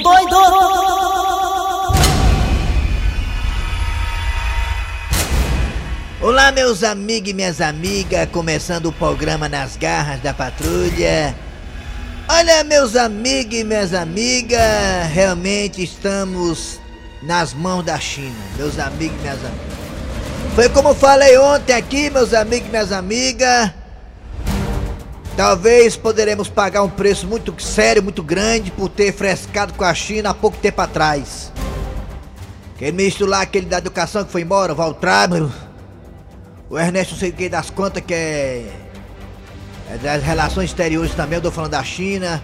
doido! Olá, meus amigos e minhas amigas, começando o programa Nas Garras da Patrulha. Olha, meus amigos e minhas amigas, realmente estamos nas mãos da China, meus amigos e minhas amigas. Foi como falei ontem aqui, meus amigos e minhas amigas. Talvez poderemos pagar um preço muito sério, muito grande por ter frescado com a China há pouco tempo atrás. Aquele ministro lá, aquele da educação que foi embora, o Valtrámero. O Ernesto não sei o que das contas que é, é das relações exteriores também, eu tô falando da China.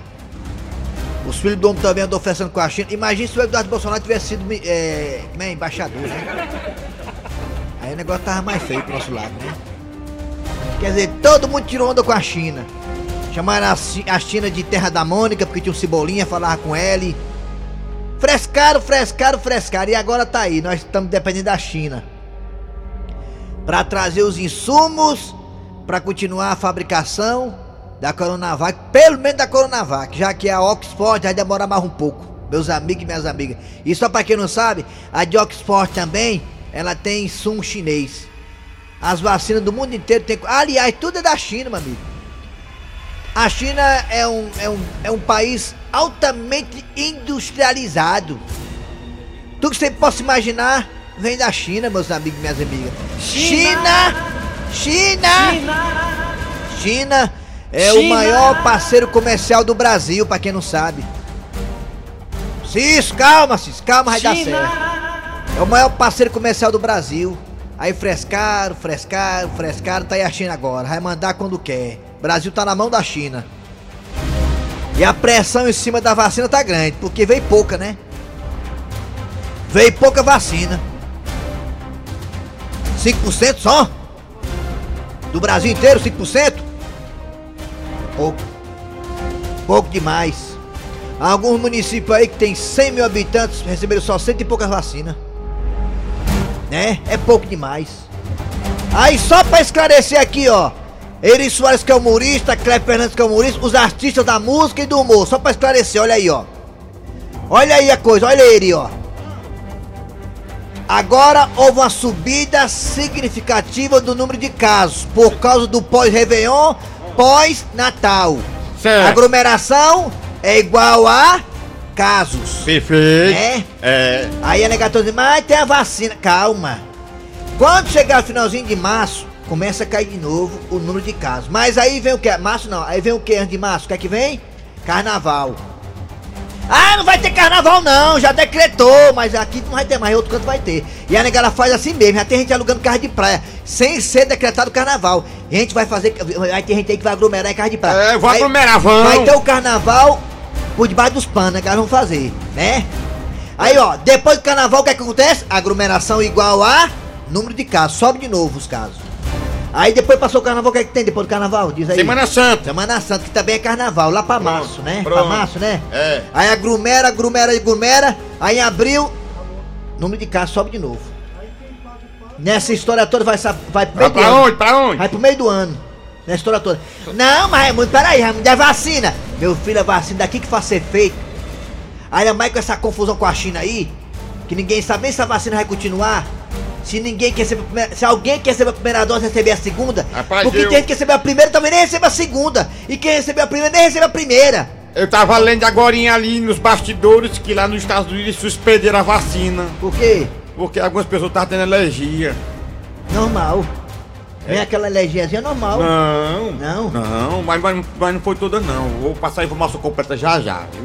Os filhos do homem também andam oferecendo com a China. Imagina se o Eduardo Bolsonaro tivesse sido é, é, embaixador, né? Aí o negócio tava mais feio pro nosso lado, né? Quer dizer, todo mundo tirou onda com a China. Chamaram a, China de Terra da Mônica, porque tinha um cebolinha, falava com ele. Frescaram, frescaram, frescaram. E agora tá aí, nós estamos dependendo da China. Para trazer os insumos, para continuar a fabricação da Coronavac, pelo menos da Coronavac, já que a Oxford vai demorar mais um pouco. Meus amigos e minhas amigas. E só para quem não sabe, a de Oxford também, ela tem insumo chinês. As vacinas do mundo inteiro tem. Aliás, tudo é da China, meu amigo. A China é um, é um, é um país altamente industrializado. Tudo que você possa imaginar vem da China, meus amigos e minhas amigas. China! China! China, China é China. o maior parceiro comercial do Brasil, para quem não sabe. Cis, calma, Cis, calma, vai China. dar certo. É o maior parceiro comercial do Brasil. Aí frescaram, frescaram, frescaram, tá aí a China agora. Vai mandar quando quer. Brasil tá na mão da China. E a pressão em cima da vacina tá grande, porque veio pouca, né? Veio pouca vacina. 5% só? Do Brasil inteiro, 5%? Pouco. Pouco demais. Alguns municípios aí que tem 100 mil habitantes receberam só cento e poucas vacinas né? É pouco demais. Aí só pra esclarecer aqui, ó. Eri Soares que é humorista, Cleber Fernandes que é humorista, os artistas da música e do humor. Só pra esclarecer, olha aí, ó. Olha aí a coisa, olha ele, ó. Agora houve uma subida significativa do número de casos por causa do pós-Réveillon, pós-Natal. Aglomeração é igual a casos. Perfeito. Né? É. Aí a negação diz, mas tem a vacina. Calma. Quando chegar o finalzinho de março, começa a cair de novo o número de casos. Mas aí vem o que? Março não. Aí vem o que antes de março? O que é que vem? Carnaval. Ah, não vai ter carnaval não, já decretou, mas aqui não vai ter mais, outro canto vai ter. E a negada faz assim mesmo, já tem gente alugando carro de praia, sem ser decretado carnaval. E a gente vai fazer, vai ter gente aí que vai aglomerar em carro de praia. É, vou aglomerar, vamos. Vai ter o carnaval por debaixo dos panos, né, que elas vão fazer, né? Aí, ó, depois do carnaval, o que, é que acontece? Aglomeração igual a número de casos, sobe de novo os casos. Aí depois passou o carnaval, o que é que tem depois do carnaval? Diz aí. Semana Santa. Semana Santa, que também é carnaval, lá pra Pronto, março, né? pronto. Pra março, né? É. Aí aglomera, aglomera, aglomera. Aí em abril, número de casos sobe de novo. Nessa história toda vai, vai pro meio do pra ano. onde? Pra onde? Vai pro meio do ano. Nessa história toda. Não, mas Raimundo, peraí, Raimundo, é vacina. Meu filho, a vacina daqui que faz ser feito. Ainda mais com essa confusão com a China aí, que ninguém sabe nem se a vacina vai continuar. Se ninguém quer receber se alguém quer receber a primeira dose receber a segunda, Rapaz, porque eu- tem gente que recebeu a primeira também nem recebe a segunda. E quem recebeu a primeira nem recebe a primeira. Eu tava lendo agora ali nos bastidores que lá nos Estados Unidos suspenderam a vacina. Por quê? Porque algumas pessoas estavam tendo alergia. Normal. Vem aquela alergiazinha normal. Não. Não? Não, mas, mas, mas não foi toda não. Vou passar a informação completa já já, viu?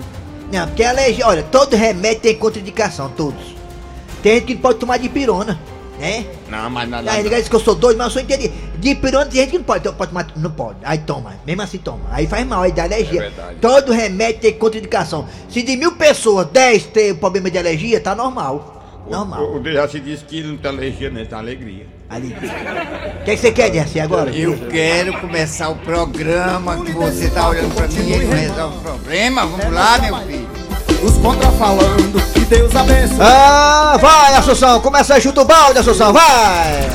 Não, porque a alergia, olha, todo remédio tem contraindicação, todos. Tem gente que pode tomar de pirona, né? Não, mas nada. Aí ninguém diz que eu sou doido, mas eu sou entendido. De pirona tem gente que não pode, então pode tomar, não pode. Aí toma, mesmo assim toma. Aí faz mal, aí dá alergia. É verdade. Todo remédio tem contraindicação. Se de mil pessoas, 10 tem problema de alergia, tá normal. Normal. O, o Dejaci disse que não tem alergia, né? Tem alegria. Ali. O que, é que você quer, Dercy, agora? Eu quero começar o programa que você tá olhando pra mim e não resolve o problema. Vamos lá, meu filho. Os contra falando que Deus abençoe. Ah, vai, Assunção, começa a chuta o balde, Assunção, vai!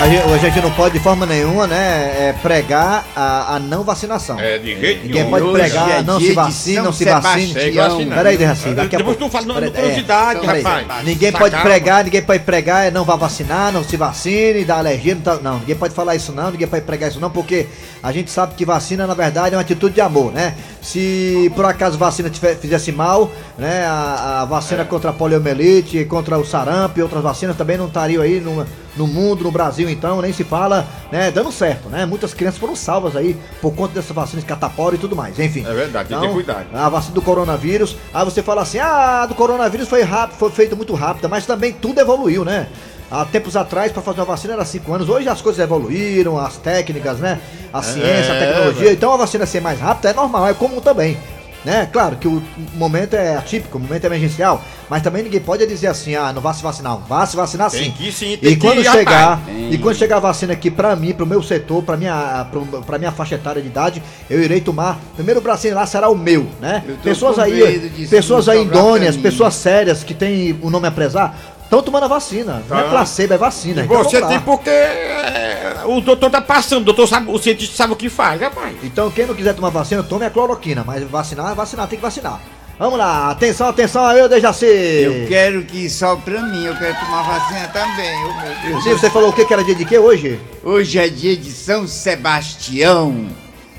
A gente, não pode de forma nenhuma, né, é, pregar a, a não vacinação. É, de jeito Ninguém pode Hoje pregar, é não se São não se vacina. Peraí, Derraci, daqui a Depois pouco. tu fala curiosidade, é, peraí. rapaz. Ninguém pode pregar, ninguém pode pregar, é, não vá vacinar, não se vacine, dá alergia, não, tá- não, ninguém pode falar isso não, ninguém pode pregar isso não, porque a gente sabe que vacina, na verdade, é uma atitude de amor, né? Se por acaso vacina tiver- fizesse mal, né, a, a vacina contra a poliomielite, contra o sarampo e outras vacinas também não estariam aí no, no mundo, no Brasil, então, nem se fala, né, dando certo, né? Muitas crianças foram salvas aí por conta dessas vacinas catapora e tudo mais, enfim. É verdade, tem que ter cuidado. A vacina do coronavírus. Aí você fala assim: ah, a do coronavírus foi rápido, foi feita muito rápida, mas também tudo evoluiu, né? Há tempos atrás, para fazer uma vacina era 5 anos. Hoje as coisas evoluíram, as técnicas, né? A ciência, a É, tecnologia. Então a vacina ser mais rápida é normal, é comum também. Né? Claro que o momento é atípico, o momento é emergencial, mas também ninguém pode dizer assim, ah, não vá se vacinar, não. vá se vacinar sim. Tem que sim, tem e que quando ir, chegar, e quando chegar a vacina aqui pra mim, pro meu setor, pra minha, pro, pra minha faixa etária de idade, eu irei tomar. Primeiro bracinho lá será o meu, né? Pessoas aí, pessoas aí mim. pessoas sérias que têm o nome a prezar, estão tomando a vacina. Não é Tá. placebo, é vacina. E Então, você tem porque é, o doutor tá passando, o doutor sabe, o cientista sabe o que faz, rapaz. Então quem não quiser tomar vacina, tome a cloroquina, mas vacinar, vacinar, tem que vacinar. Vamos lá, atenção, atenção aí, Dejaci. Eu quero que só pra mim, eu quero tomar vacina também, oh meu Deus. Sim, você falou o que que era dia de quê hoje? Hoje é dia de São Sebastião.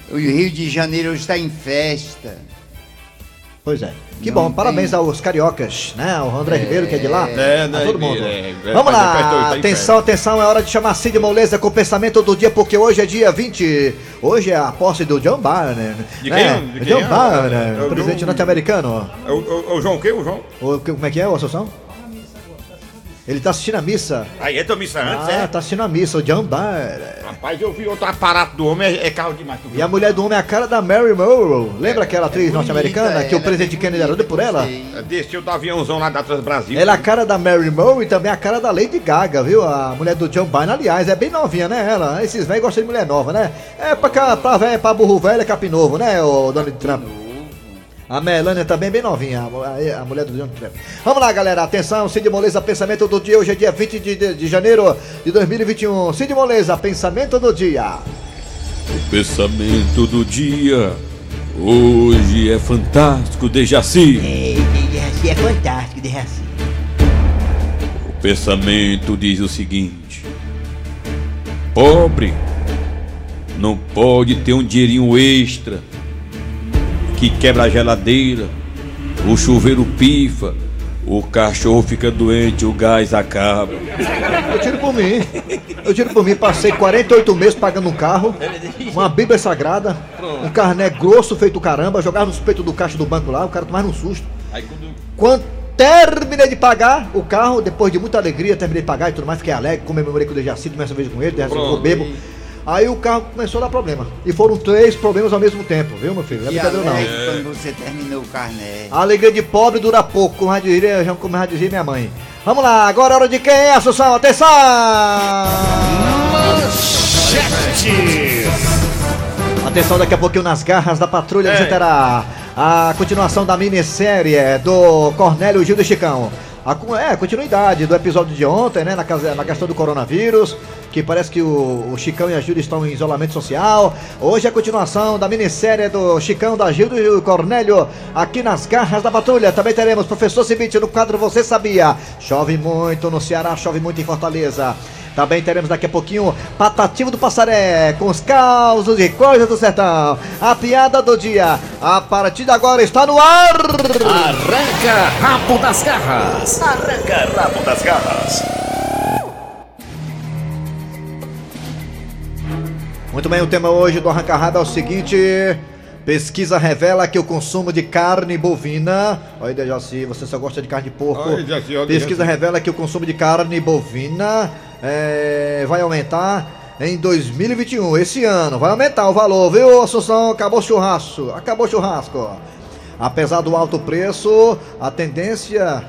O Rio de Janeiro hoje está em festa. Pois é. Que Não bom, tem- parabéns aos cariocas, né? O André Ribeiro, que é de lá. É, a né, todo mundo. é, é, Vamos lá, tá atenção, atenção, é hora de chamar Cid Moleza com o pensamento do dia, porque hoje é dia 20. Hoje é a posse do John Biden. De né? quem? De John quem? Biden, É o presidente John- norte-americano. O, o, o João o quê, o João? O- Como é que é, o Assunção? Ele tá assistindo a missa. Aí entra missa antes, Ah, é? tá assistindo a missa, o John Biden. Rapaz, eu vi outro aparato do homem, é, é carro demais. tu viu? E a mulher do homem é a cara da Mary Monroe. Lembra aquela atriz bonita, norte-americana que o presidente é Kennedy era por ela? sei. Desceu do aviãozão lá da Transbrasil. Ela é a cara da Mary Monroe e também a cara da Lady Gaga, viu? A mulher do John Biden, aliás, é bem novinha, né? Ela, esses velhos gostam de mulher nova, né? É pra, cá, pra, véio, pra burro velho é capim novo, né, o Donald Trump? A Melania também é bem novinha, a, a- mulher do Donald Trump. Vamos lá, galera, atenção, Cid Moleza, pensamento do dia. Hoje é dia 20 de, de, de janeiro de 2021. Cid Moleza, pensamento do dia. Pensamento do dia. Hoje é fantástico, Dejaci. Dejaci é fantástico, Dejaci. O pensamento diz o seguinte: Pobre não pode ter um dinheirinho extra que quebra a geladeira, o chuveiro pifa, o cachorro fica doente, o gás acaba. Eu tiro por mim. Eu tiro por mim. Passei 48 meses pagando um carro, uma Bíblia Sagrada, um carné grosso feito caramba, jogava nos peitos do caixa do banco lá, o cara tomava um susto. Quando... Terminei de pagar o carro, depois de muita alegria, terminei de pagar e tudo mais, fiquei alegre, comemorei com o Dejaci, tomei essa vez com ele, Dejaci ficou bebo. Aí o carro começou a dar problema. E foram três problemas ao mesmo tempo, viu, meu filho? Não é brincadeira não. alegre quando você terminou o carné. A alegria de pobre dura pouco, como já dizia, como já dizia minha mãe. Vamos lá, agora é hora de quem é, Assunção? Atenção! Atenção, daqui a pouquinho nas garras da patrulha você terá a continuação da minissérie do Cornélio Gil do Chicão. A, é, continuidade do episódio de ontem, né? Na, na questão do coronavírus, que parece que o, o Chicão e a Gilda estão em isolamento social. Hoje é a continuação da minissérie do Chicão, da Gilda e o Cornélio, aqui nas garras da patrulha. Também teremos Professor Cibite no quadro Você Sabia. Chove muito no Ceará, chove muito em Fortaleza. Também teremos daqui a pouquinho Patativo do Passaré, com os causos e coisas do sertão. A piada do dia, a partir de agora está no ar! Arranca rabo das garras. Arranca rabo das garras. Muito bem, o tema hoje do Arranca Rabo é o seguinte: pesquisa revela que o consumo de carne bovina. Olha, Dejaci, você só gosta de carne de porco. Olha, Dejaci, olha, pesquisa Dejaci. revela que o consumo de carne bovina é, vai aumentar em 2021, esse ano. Vai aumentar o valor, viu, Assunção? Acabou o churrasco. Acabou o churrasco. Apesar do alto preço, a tendência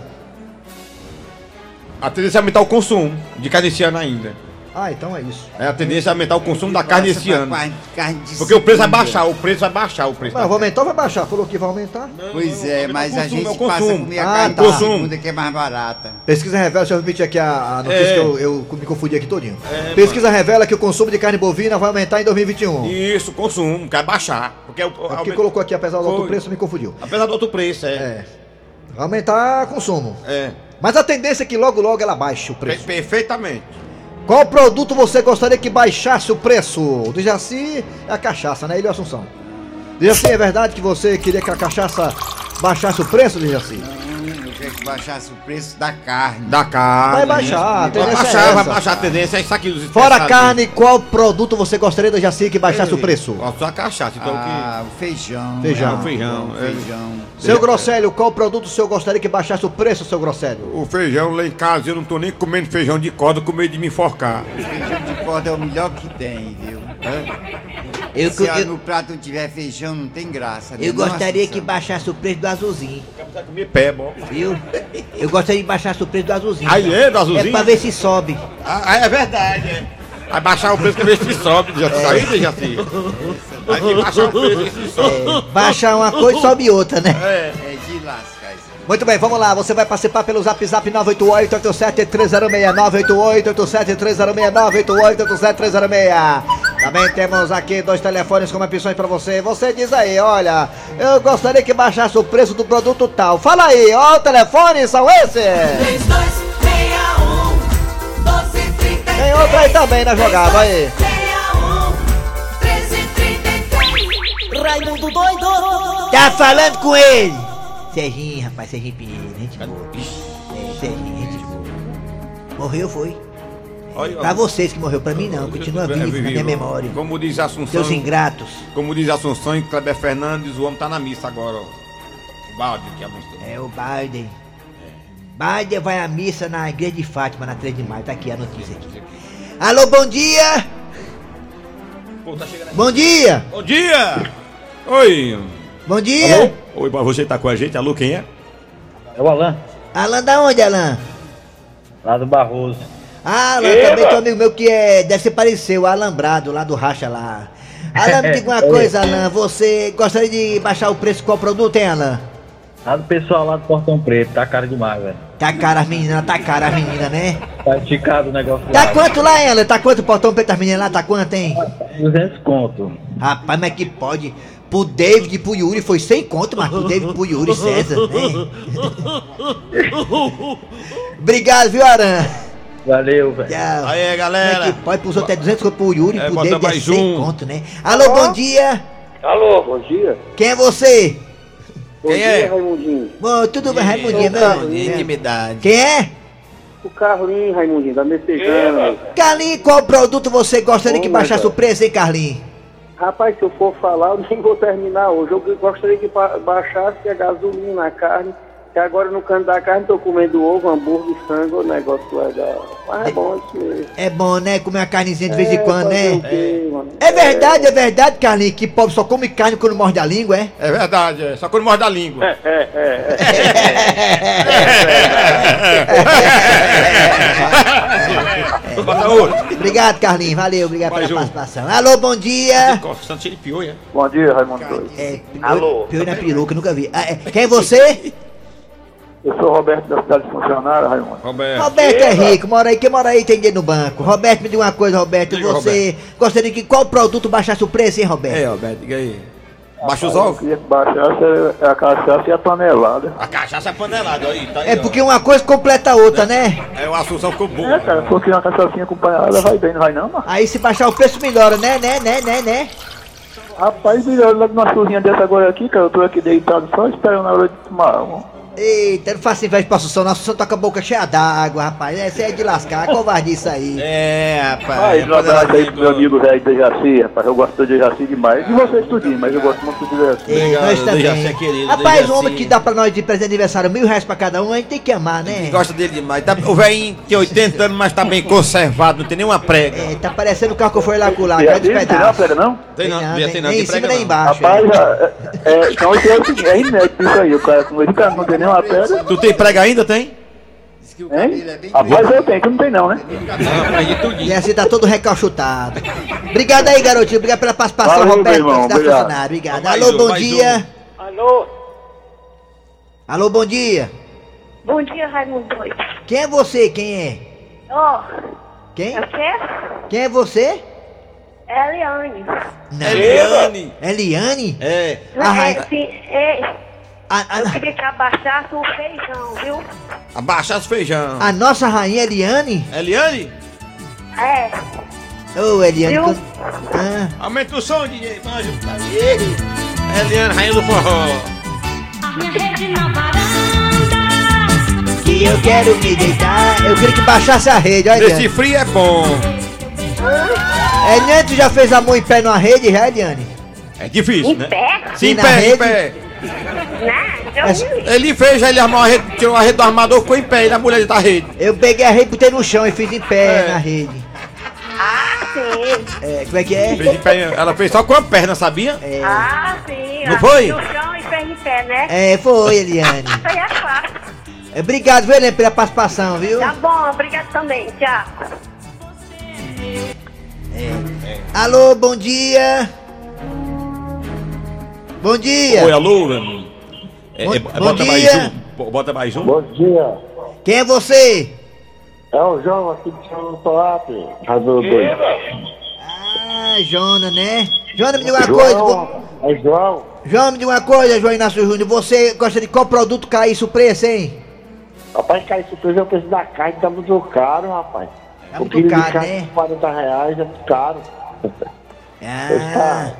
A tendência é aumentar o consumo de carne esse ano ainda. Ah, então é isso. É a tendência é aumentar o consumo da carne esse ano. carne- de Porque o preço vai baixar, o preço vai baixar, o preço. Mas vai aumentar ou vai baixar? Falou que vai aumentar. Pois é, não, mas é o a consumo, gente é o passa a comer a Ah, carne tá. da segunda que é mais barata. Pesquisa revela, deixa eu repetir aqui a, a notícia É. que eu, eu me confundi aqui todinho. É, Pesquisa revela que o consumo de carne bovina vai aumentar em 2021. Isso, o consumo, quer baixar. Porque é o, É aumenta- colocou aqui, apesar do alto Foi. preço, me confundiu. Apesar do outro preço, é. É. Vai aumentar consumo. É. Mas a tendência é que logo logo ela baixe o Per- preço. perfeitamente. Qual produto você gostaria que baixasse o preço? Do Jaci é a cachaça, né? O Assunção. Jaci, é verdade que você queria que a cachaça baixasse o preço, quero que baixasse o preço da carne. Da carne. Vai baixar, a Vai tendência é baixar, vai essa. baixar a tendência, é isso aqui. Os Fora carne, qual produto você gostaria do Jaci que baixasse o preço? Só a cachaça, então Ah, o feijão. Feijão. é, O feijão, o é. feijão. Seu Grosselio, qual produto o senhor gostaria que baixasse o preço, seu Grosselio? que. O feijão lá em casa, eu não tô nem comendo feijão de corda com medo de me enforcar. O feijão de corda é o melhor que tem, viu? Eu, Se eu, no prato não tiver feijão, não tem graça. né? eu gostaria que baixasse o preço do azulzinho, Precisa comer pé, bom. viu? Eu gostaria que baixasse o preço do azulzinho. Aí é, do azulzinho? É pra ver se sobe. Ah, é verdade, é. Vai baixar o preço que ver se sobe, já É. Aí, já se. Vai que baixar o preço se sobe. Baixa uma coisa e sobe outra, né? É. É de lascar isso. Muito bem, vamos lá. Você vai participar pelo Zap Zap 988-87306-988-87306-988-87306. Também temos aqui dois telefones com opções pra você. Você diz aí, olha, eu gostaria que baixasse o preço do produto tal. Fala aí, ó, o telefone são esses. 3261 1233 Tem outro aí também na jogada, aí. 1333 Raimundo doido Tá falando com ele! Serginho, rapaz, Serginho Pinheiro, gente boa. Serginho, gente boa. Morreu, foi. Pra vocês que morreu, pra mim não, continua É, vivo na minha memória. Como diz Assunção. Seus ingratos. Como diz Assunção e Kleber Fernandes, o homem tá na missa agora, ó. O balde que abençoou. É o Biden. Biden vai à missa na igreja de Fátima, na 3 de maio. Tá aqui a notícia aqui. Alô, bom dia! Pô, tá chegando. Bom dia! Bom dia! Oi! Bom dia! Oi, você tá com a gente? Alô, quem é? É o Alan, Alan da onde, Alan? lá do Barroso. Ah, Alan, também tem um amigo meu que é, deve ser parecido, o Alambrado, lá do Racha lá. Alan, me diga uma coisa, Alan, você gostaria de baixar o preço de qual produto, hein, Alan? Lá do pessoal lá do Portão Preto, tá cara demais, velho. Tá cara as meninas, tá cara as meninas, né? Tá esticado o negócio Tá lá. quanto lá, Alan? Tá quanto o portão preto das meninas lá? Tá quanto, hein? 200 conto. Rapaz, mas que pode? Pro David e pro Yuri foi sem conto, mas pro David e pro Yuri César, né? Obrigado, viu, Aran? Valeu, velho. Tchau. Aí, Como é galera. que pode? Pros outros é 200 conto pro Yuri, É, pro David é mais 100 um. conto, né? Alô, bom dia. Alô, bom dia. Quem é você? Quem é? Raimundinho. Bom, tudo bem, Raimundinho, meu? Intimidade. Quem é? O Carlinho, Raimundinho, da Messejana. Carlinhos, qual produto você gostaria que Ô, baixasse o preço, hein, Carlinhos? Rapaz, se eu for falar, eu nem vou terminar hoje. Eu gostaria que ba- baixasse a gasolina, a carne. Que agora no canto da carne tô comendo ovo, hambúrguer, frango, um negócio legal. Mas é bom isso mesmo. É bom, né? Comer uma carnezinha de vez em É, quando, o né? quê, mano? É verdade, é verdade, Carlinhos, que pobre só come carne quando morde a língua, é? É verdade, é. Só quando morde a língua. É, é, é. Outro. Obrigado, Carlinhos, valeu, obrigado Mais pela um. participação. Alô, bom dia. Santo cheio de piolho, é? Bom dia, Raimundo. É, Alô. Pior na peruca, nunca vi. Ah, é, quem é você? Eu sou o Roberto da cidade funcionária, Raimundo. Roberto. Roberto é rico, mora aí, quem mora aí tem dinheiro no banco. Roberto, me diga uma coisa, Roberto. Diga, você gostaria que qual produto baixasse o preço, hein, Roberto? É, Roberto, diga aí. Baixa os Eu ovos. queria que baixasse a cachaça e a tonelada. A cachaça é panelada, aí, tá aí. É porque uma coisa completa a outra, né? É, o Assunção ficou bom. É, cara, porque uma cachaçinha acompanhada vai bem, não vai não, mano? Aí se baixar o preço melhora, né, né, né, né, né? Rapaz, melhor logo numa chuvinha dessa agora aqui, cara, eu tô aqui deitado só esperando a hora de tomar uma. Eita, não faça inveja pra Assunção, não. Assunção tá com a boca cheia d'água, rapaz. Essa é de lascar, covardia isso aí. É, rapaz. Aí, um abraço aí pro meu amigo velho de Jaci, rapaz, eu gosto de Jaci demais. E vocês tudinho, mas eu gosto muito de Jaci. Ei, Obrigado, nós também. Dejaci é querido, Rapaz, Dejaci. o homem que dá pra nós de presente de aniversário mil reais pra cada um, a gente tem que amar, né? Gosta dele demais. Tá- o velhinho tem 80 anos, mas tá bem conservado, não tem nenhuma prega. É, tá parecendo o carro que eu fui lá com lá, E cai aí, dos não tem não? Tem não, Tem ter tem não, nem tem em cima prega nem não. embaixo. Rapaz, é, é, então isso é o é inédito isso aí, o cara com esse cara não tem nenhuma pedra. Tu tem prega ainda, tem? Diz que o cabelo é bem A voz eu tenho, tu não tem não, né? E assim tá todo recalchutado. Obrigado aí, garotinho. Obrigado pela participação, Valeu, Roberto, meu irmão, da obrigado. funcionário. Obrigado. Mais Alô, um, bom mais dia. Alô? Alô, bom dia. Bom dia, Raimundo Doido. Quem é você? Quem é? Ó, Quem? é o quê? Quem é você? É Eliane. Não. Eliane. Eliane? É. Ah, é, sim, é, A, a- eu queria que abaixasse o feijão, viu? Abaixar os feijão. a nossa rainha Eliane? Eliane, É, Ô, Eliane. Viu? Ah, aumenta o som, DJ. Manjo. Eliane, rainha do forró. que eu quero me deitar. Eu queria que baixasse a rede, olha, Esse frio é bom. Eliane, tu já fez amor em pé numa rede, já, Eliane? É difícil, em né? pé? Sim, em na pé, rede? em pé. Né? Vi. Ele fez, ele armou a rede, tirou a rede do armador, ficou em pé, e a mulher da rede. Eu peguei a rede, botei no chão e fiz em pé É. na rede. Ah, sim. É, como é que é? Fez em pé, ela fez só com a perna, sabia? É, Ah, sim. Não foi? No chão e fez em pé, né? é, foi, Eliane. É fácil. É, Obrigado, viu, Eliane, pela participação, viu? Tá bom, obrigado também. Tchau. Alô, bom dia. Bom dia. Oi, alô. É, Bom- é, bom bota mais dia. um. bo- Bota mais um. Bom dia. Quem é você? É o João aqui de São Toape. Razão doido. Ah, Jona, né? Jona, me diga uma coisa. João. É João. João, me diga uma coisa, João Inácio Júnior. Você gosta de qual produto caísse o preço, hein? Rapaz, cai surpresa é o preço da carne, tá muito caro, rapaz. Tá O muito de caro, carne né? 40 reais é muito caro. Ah.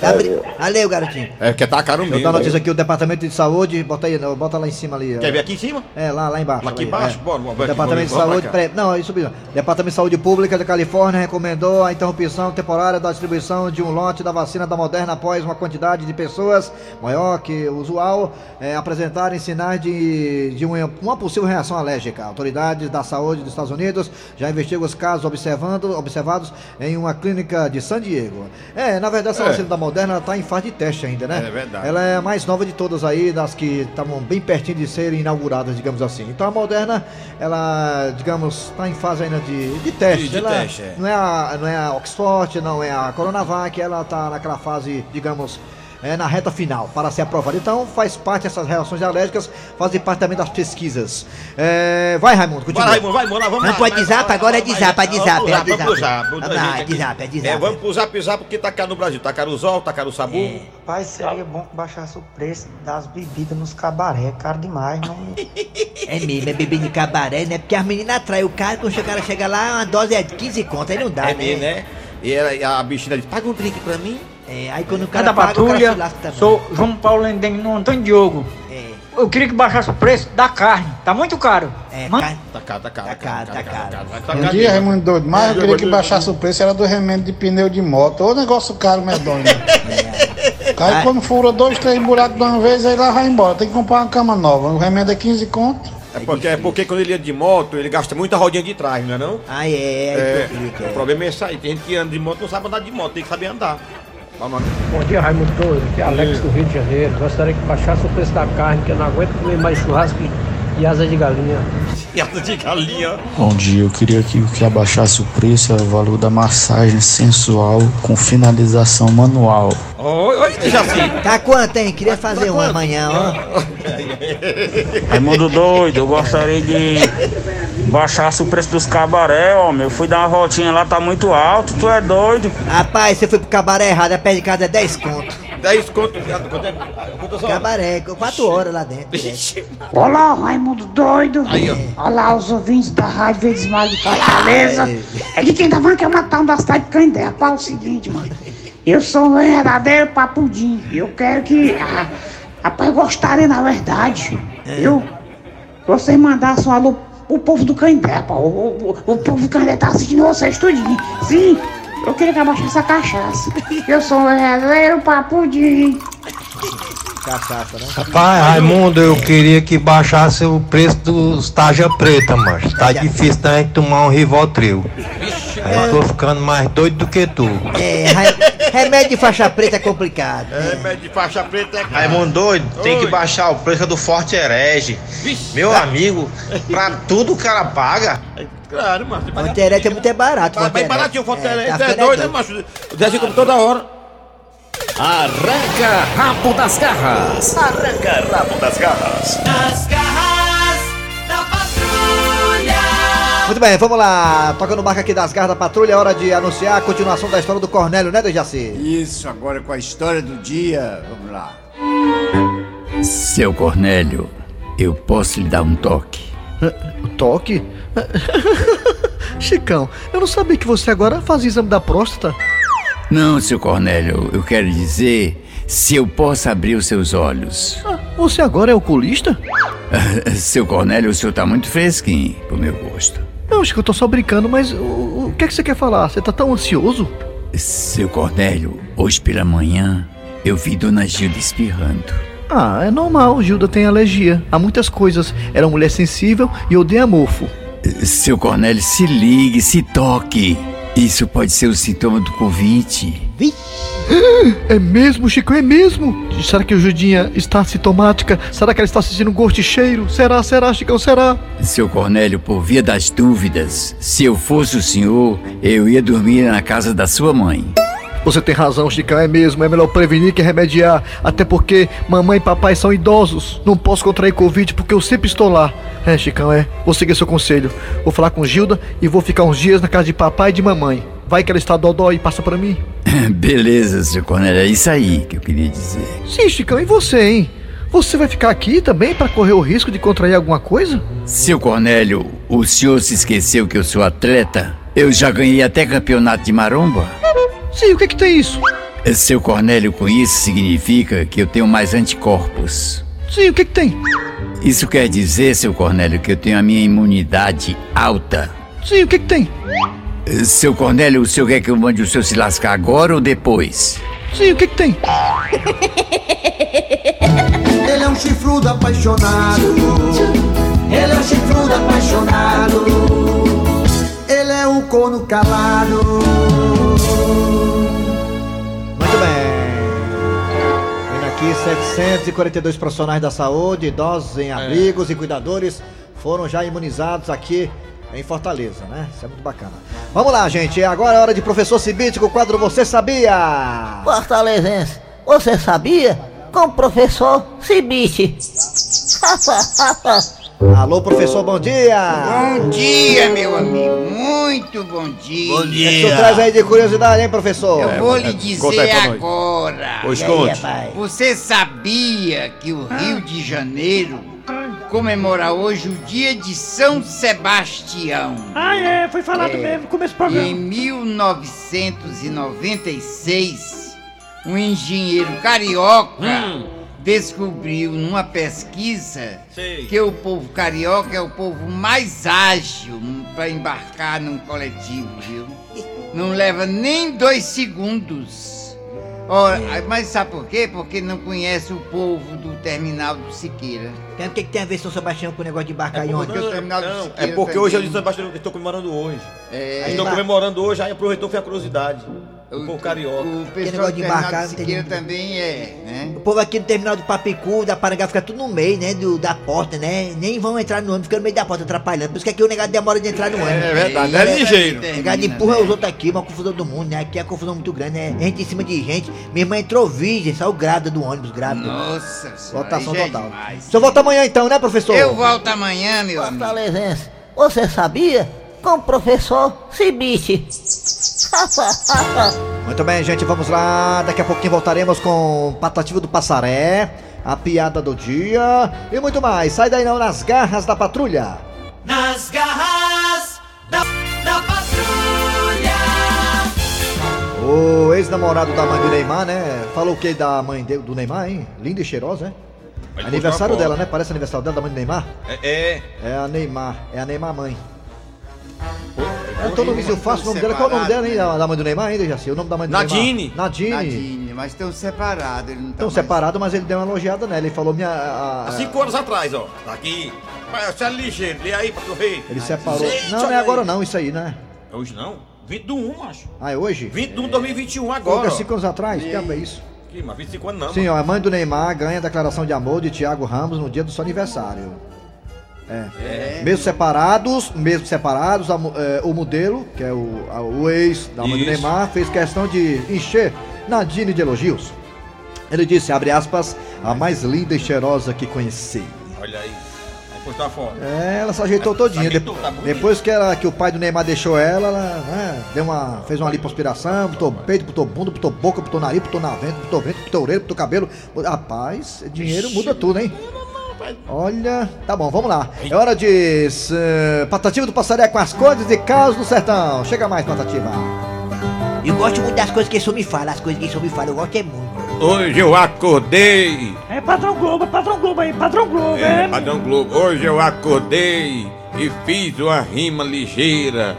Tá, bri- Valeu, garotinho. É, que tá caro Eu mesmo. dou a notícia aqui, o Departamento de Saúde, bota aí, não, bota lá em cima ali. ó. Quer ver aqui em cima? É, lá, lá embaixo. Lá aqui aí, embaixo? é. Bora, bora, Departamento de Saúde, não, isso mesmo. Departamento de Saúde Pública da Califórnia recomendou a interrupção temporária da distribuição de um lote da vacina da Moderna após uma quantidade de pessoas maior que o usual é, apresentarem sinais de, de uma, uma possível reação alérgica. Autoridades da saúde dos Estados Unidos já investigam os casos observando, observados em uma clínica de San Diego. É, na verdade, essa É. vacina da Moderna está em fase de teste ainda, né? É verdade. Ela é a mais nova de todas aí, das que estavam bem pertinho de serem inauguradas, digamos assim. Então a Moderna, ela, digamos, está em fase ainda de, de teste. De- de Ela teste, é. Não é, a, não é a Oxford, não é a Coronavac, ela está naquela fase, digamos, é, na reta final para ser aprovada. Então faz parte dessas reações alérgicas, fazem parte também das pesquisas. É, vai, Raimundo, continua. Vai, Raimundo, vai, vamos lá, vamos Não lá. zap, vai, agora é de zap, é de vamos zap, pro é de pro zap. é de zap, é de É, zap. vamos pro zap, zap, porque tá caro no Brasil. Tá caro o Zol, tá caro o Sabu. Pai, seria bom que baixasse o preço das bebidas nos cabaré, é caro demais, não. É mesmo, é bebê de cabaré, né? Porque as meninas atraem o cara, quando o cara chega lá, uma dose é de 15 conto, aí não dá, É mesmo, né? E ela, e a bichinha diz, paga um drink pra mim. É, aí quando o Cada cara paga, o cara patrulha, se lasca também. sou João Paulo Lendengue no Antônio Diogo. É, Eu queria que baixasse o preço da carne, tá muito caro. é, Man- ca- Tá caro, tá caro. Tá caro, tá caro. tá caro. dia, Raimundo Doido. Mas eu queria que baixasse o preço, era do remédio de pneu de moto. Ô negócio caro, medonho. Aí quando fura dois, três buracos de uma vez, aí lá vai embora. Tem que comprar uma cama nova. O remédio é 15 conto. É porque, é porque quando ele anda de moto, ele gasta muita rodinha de trás, não é não? Ah, é, é, É, o é. problema é esse aí. Tem gente que anda de moto não sabe andar de moto, tem que saber andar. Vamos. Bom dia, Raimundo Doido. Aqui é Alex do Rio de Janeiro. Gostaria que baixasse o preço da carne, que eu não aguento comer mais churrasco e- asa de galinha. E asa de galinha. Bom dia, eu queria que, que abaixasse o preço, o valor da massagem sensual com finalização manual. Oi, oi, Jaci. Tá quanto, hein? Queria fazer um amanhã, ó. Raimundo doido, eu gostaria de baixasse o preço dos cabaré, homem. Eu fui dar uma voltinha lá, tá muito alto, tu é doido. Rapaz, você foi pro cabaré errado, a pé de casa é 10 conto. 10 conto. Quanto é? Quantas horas? Cabaré, 4 horas lá dentro. Olá, Raimundo doido. Olá, os ouvintes da Rádio Verdes Mares de Fortaleza. É que quem tá falando que é matar um da cidade de Canindé. Rapaz, é o seguinte, mano. Eu sou um verdadeiro papudim. Eu quero que. Ah, rapaz, gostaria, na verdade, eu. Vocês mandassem um alô pro povo do Canindé, rapaz. O, o, o povo do Canindé tá assistindo vocês tudinho. Sim, eu queria que abaixasse essa cachaça. Eu sou um verdadeiro papudim. Cachaça, né? Rapaz, Raimundo, eu queria que baixasse o preço dos taja preta, macho. Tá difícil da gente tomar um Rivotril. Aí eu tô ficando mais doido do que tu. É, re- remédio de faixa preta é complicado. É, médio de faixa preta é caro. Raimundo doido, tem que baixar o preço do Forte Herege. Meu amigo, pra tudo que ela paga. Claro, mano. A internet é muito é barato. Tá bem internet. baratinho o foto dela. tá Você é doido, né, macho? Desce como toda hora. Arranca rabo das garras. Arranca rabo das garras. Nas garras da patrulha. Muito bem, vamos lá. Tocando o barco aqui das garras da patrulha, é hora de anunciar a continuação da história do Cornélio, né, Dejaci? Isso, agora com a história do dia. Vamos lá. Seu Cornélio, eu posso lhe dar um toque. O toque? Chicão, eu não sabia que você agora faz exame da próstata. Não, seu Cornélio, eu quero dizer se eu posso abrir os seus olhos. Ah, você agora é oculista? Seu Cornélio, o senhor tá muito fresquinho, pro meu gosto. Não, Chico, eu tô só brincando, mas o, o que é que você quer falar? Você tá tão ansioso? Seu Cornélio, hoje pela manhã eu vi Dona Gilda espirrando. Ah, é normal, Gilda tem alergia a muitas coisas. Era uma mulher sensível e odeia mofo. Seu Cornélio, se ligue, se toque. Isso pode ser o sintoma do Covid. É mesmo, Chico, é mesmo? Será que o Judinha está sintomática? Será que ela está sentindo gosto e cheiro? Será, será, Chicão, será? Seu Cornélio, por via das dúvidas, se eu fosse o senhor, eu ia dormir na casa da sua mãe. Você tem razão, Chicão, é mesmo. É melhor prevenir que remediar. Até porque mamãe e papai são idosos. Não posso contrair Covid porque eu sempre estou lá. É, Chicão, é. Vou seguir seu conselho. Vou falar com Gilda e vou ficar uns dias na casa de papai e de mamãe. Vai que ela está dodó e passa pra mim. Beleza, seu Cornélio, é isso aí que eu queria dizer. Sim, Chicão, e você, hein? Você vai ficar aqui também para correr o risco de contrair alguma coisa? Seu Cornélio, o senhor se esqueceu que eu sou atleta? Eu já ganhei até campeonato de maromba. Sim, o que é que tem isso? Seu Cornélio, com isso significa que eu tenho mais anticorpos. Sim, o que é que tem? Isso quer dizer, seu Cornélio, que eu tenho a minha imunidade alta. Sim, o que é que tem? Seu Cornélio, o senhor quer que eu mande o senhor se lascar agora ou depois? Sim, o que é que tem? Ele é um chifrudo apaixonado. Ele é um chifrudo apaixonado. Ele é um corno calado. Aqui, 742 profissionais da saúde, idosos em abrigos e cuidadores foram já imunizados aqui em Fortaleza, né? Isso é muito bacana. Vamos lá, gente. Agora é hora de professor Cibite com o quadro Você Sabia? Fortalezense, você sabia? Com o professor Cibite. Alô, professor, bom dia! Bom dia, meu amigo. Muito bom dia. Bom dia. O traz aí de curiosidade, hein, professor? Eu vou lhe É, dizer pra nós. agora. Pois aí, conte. Você sabia que o Rio de Janeiro comemora hoje o dia de São Sebastião? Ah, é, foi falado É. mesmo começo do E programa. em 1996, um engenheiro carioca Hum. Descobriu numa pesquisa que o povo carioca é o povo mais ágil para embarcar num coletivo, viu? Não leva nem dois segundos. Ora, mas sabe por quê? Porque não conhece o povo do terminal do Siqueira. Tem, o que, que tem a ver São Sebastião com o negócio de embarcar em porque ônibus? o terminal do Não, é porque também- hoje eu disse Sebastião que estou comemorando hoje. É. Aí- comemorando hoje, aí aproveitou e fez a curiosidade. O povo carioca. O pessoal negócio do de embarcar, do tem Siqueira ninguém. também é, né? O povo aqui no terminal do Papicu, da Parangá, fica tudo no meio, né? Do, da porta, né? Nem vão entrar no ônibus, fica no meio da porta atrapalhando. Por isso que aqui o negócio demora de entrar no ônibus. É verdade, é ligeiro. O negócio empurra os outros aqui, uma confusão do mundo, né? Aqui é uma confusão muito grande, né? Gente em cima de gente. Minha irmã entrou virgem, saiu grávida do ônibus, grávida. Nossa senhora, Lotação é total. demais. O senhor volta amanhã então, né, professor? Eu volto amanhã, meu amigo. Fortalezense, você sabia? Com o professor Cibite. Muito bem, gente, vamos lá. Daqui a pouquinho voltaremos com Patativa do Passaré, a piada do dia e muito mais. Sai daí não nas garras da patrulha. Nas garras da, da patrulha. O ex-namorado da mãe do Neymar, né? Falou o que da mãe de- do Neymar, hein? Linda e cheirosa, né? Aniversário dela, né? Parece aniversário dela, da mãe do Neymar. É, é. É a Neymar, é a Neymar mãe. Eu tô no vizinho fácil o nome dela. Qual é o nome dela, hein? Da mãe do Neymar ainda, já sei. O nome da mãe do Nadine. Neymar? Nadine. Nadine. mas estão separados. Tá Estão mais- separados, mas ele deu uma elogiada nela. Ele falou minha. a- Há cinco anos atrás, ó. Tá aqui. Mas você é ligeiro, lê aí pra tu ver. Ele separou. Gente, Não, não é agora não, isso aí, né? Hoje não? 20 do 1, macho. Ah, é hoje? 20 do 1, 2021 Foi agora. há cinco anos atrás? Que é isso? Que, mas 25 anos não. Sim, ó, a mãe do Neymar ganha a declaração de amor de Thiago Ramos no dia do seu aniversário. É. É. Mesmo separados, mesmo separados, a é, o modelo, que é o, a- o ex da mãe do. Neymar, fez questão de encher Nadine de elogios. Ele disse, abre aspas, a mais linda e cheirosa que conheci. Olha aí. Aí postou a foto. É, ela se ajeitou todinha. ajeitou, tá depois que, ela, que o pai do Neymar deixou ela, ela né, deu uma, fez uma lipoaspiração, botou peito, botou bunda, botou boca, botou nariz, botou navento, botou vento, botou orelha, botou cabelo. Rapaz, dinheiro muda tudo, hein? Olha, tá bom, vamos lá. É hora de uh, Patativa do Passaré com as cores e caos do sertão. Chega mais, Patativa. Eu gosto muito das coisas que isso me fala, as coisas que isso me fala, eu gosto é muito. Hoje eu acordei. É Patrão Globo, é Patrão Globo aí, Patrão Globo, É, é. Padrão Globo. Hoje eu acordei e fiz uma rima ligeira.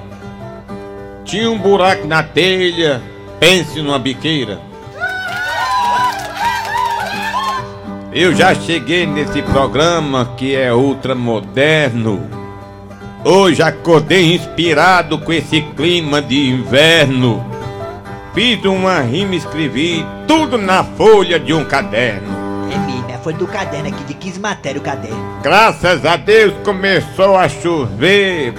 Tinha um buraco na telha, pense numa biqueira. Eu já cheguei nesse programa que é ultramoderno. Hoje acordei inspirado com esse clima de inverno. Fiz uma rima e escrevi tudo na folha de um caderno. É mesmo, é foi do caderno aqui, de 15 matérias o caderno. Graças a Deus começou a chover,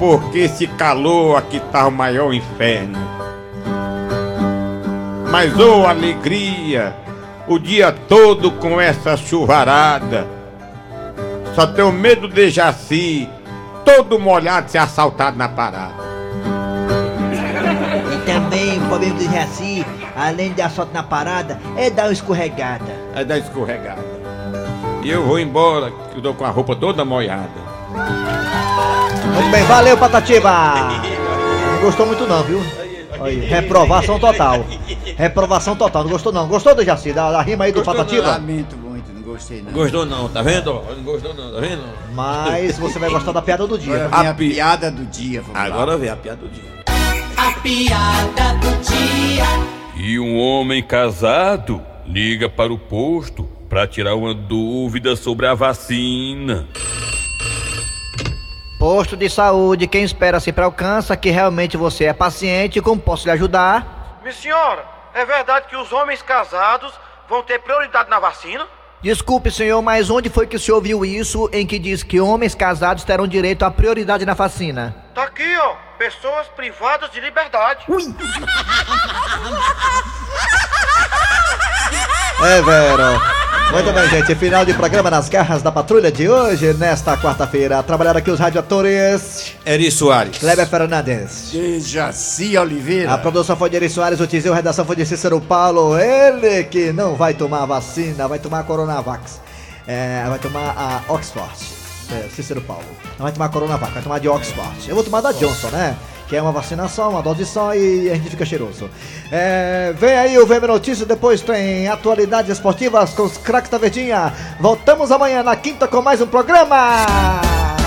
porque esse calor aqui tá o maior inferno. Mas ô alegria, o dia todo com essa chuvarada. Só tenho medo de Jaci, todo molhado ser assaltado na parada. E também o problema do Jaci, além de assalto na parada, é dar uma escorregada. É da escorregada. E eu vou embora, que eu tô com a roupa toda molhada. Muito bem, valeu, Patativa. Não gostou muito não, viu? Aí, reprovação total. Reprovação total, não gostou não. Gostou do Jaci, da, da rima aí do Patativa? Lamento muito, não gostei não. Gostou não, tá vendo? Não gostou não, tá vendo? Mas você vai gostar da piada do dia. Agora vem a piada do dia, vamos lá. Agora vem a piada do dia. A piada do dia. E um homem casado liga para o posto para tirar uma dúvida sobre a vacina. Posto de saúde, quem espera sempre alcança, que realmente você é paciente, como posso lhe ajudar? Minha senhora, é verdade que os homens casados vão ter prioridade na vacina? Desculpe, senhor, mas onde foi que o senhor viu isso em que diz que homens casados terão direito à prioridade na vacina? Tá aqui, ó. Pessoas privadas de liberdade. É, Vero. Muito bem, gente. Final de programa nas garras da patrulha de hoje, nesta quarta-feira. Trabalharam aqui os radiatores. Eri Soares. Kleber Fernandes. De Jaci Oliveira. A produção foi de Eri Soares, o Tizil, a redação foi de Cícero Paulo. Ele que não vai tomar a vacina, vai tomar a Coronavax. É, vai tomar a Oxford. É, Cícero Paulo. Não vai tomar a Coronavac, vai tomar a de Oxford. Eu vou tomar da Johnson, né? Que é uma vacina só, uma dose só e a gente fica cheiroso. É, vem aí o VM Notícias, depois tem atualidades esportivas com os craques da Verdinha. Voltamos amanhã na quinta com mais um programa.